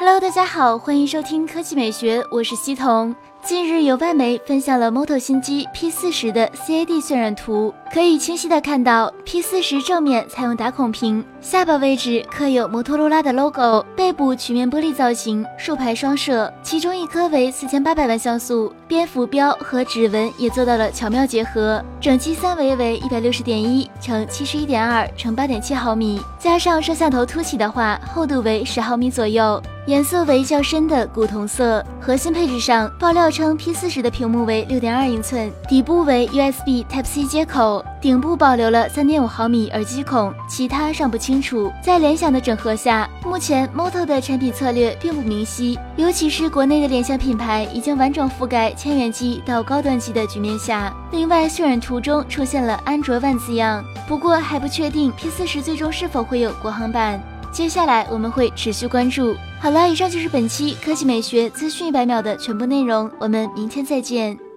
Hello，大家好，欢迎收听科技美学，我是西彤。近日有外媒分享了 Moto 新机 P40 的 CAD 渲染图，可以清晰的看到 P40 正面采用打孔屏，下巴位置刻有摩托罗拉的 logo，背部曲面玻璃造型，竖排双摄，其中一颗为四千八百万像素，蝙蝠标和指纹也做到了巧妙结合。整机三维为一百六十点一乘七十一点二乘八点七毫米，加上摄像头凸起的话，厚度为十毫米左右。颜色为较深的古铜色。核心配置上，爆料称 P40 的屏幕为六点二英寸，底部为 USB Type C 接口，顶部保留了三点五毫米耳机孔，其他尚不清楚。在联想的整合下，目前 Moto 的产品策略并不明晰，尤其是国内的联想品牌已经完整覆盖千元机到高端机的局面下。另外，渲染图中出现了安卓万字样，不过还不确定 P40 最终是否会有国行版。接下来我们会持续关注。好了，以上就是本期科技美学资讯一百秒的全部内容，我们明天再见。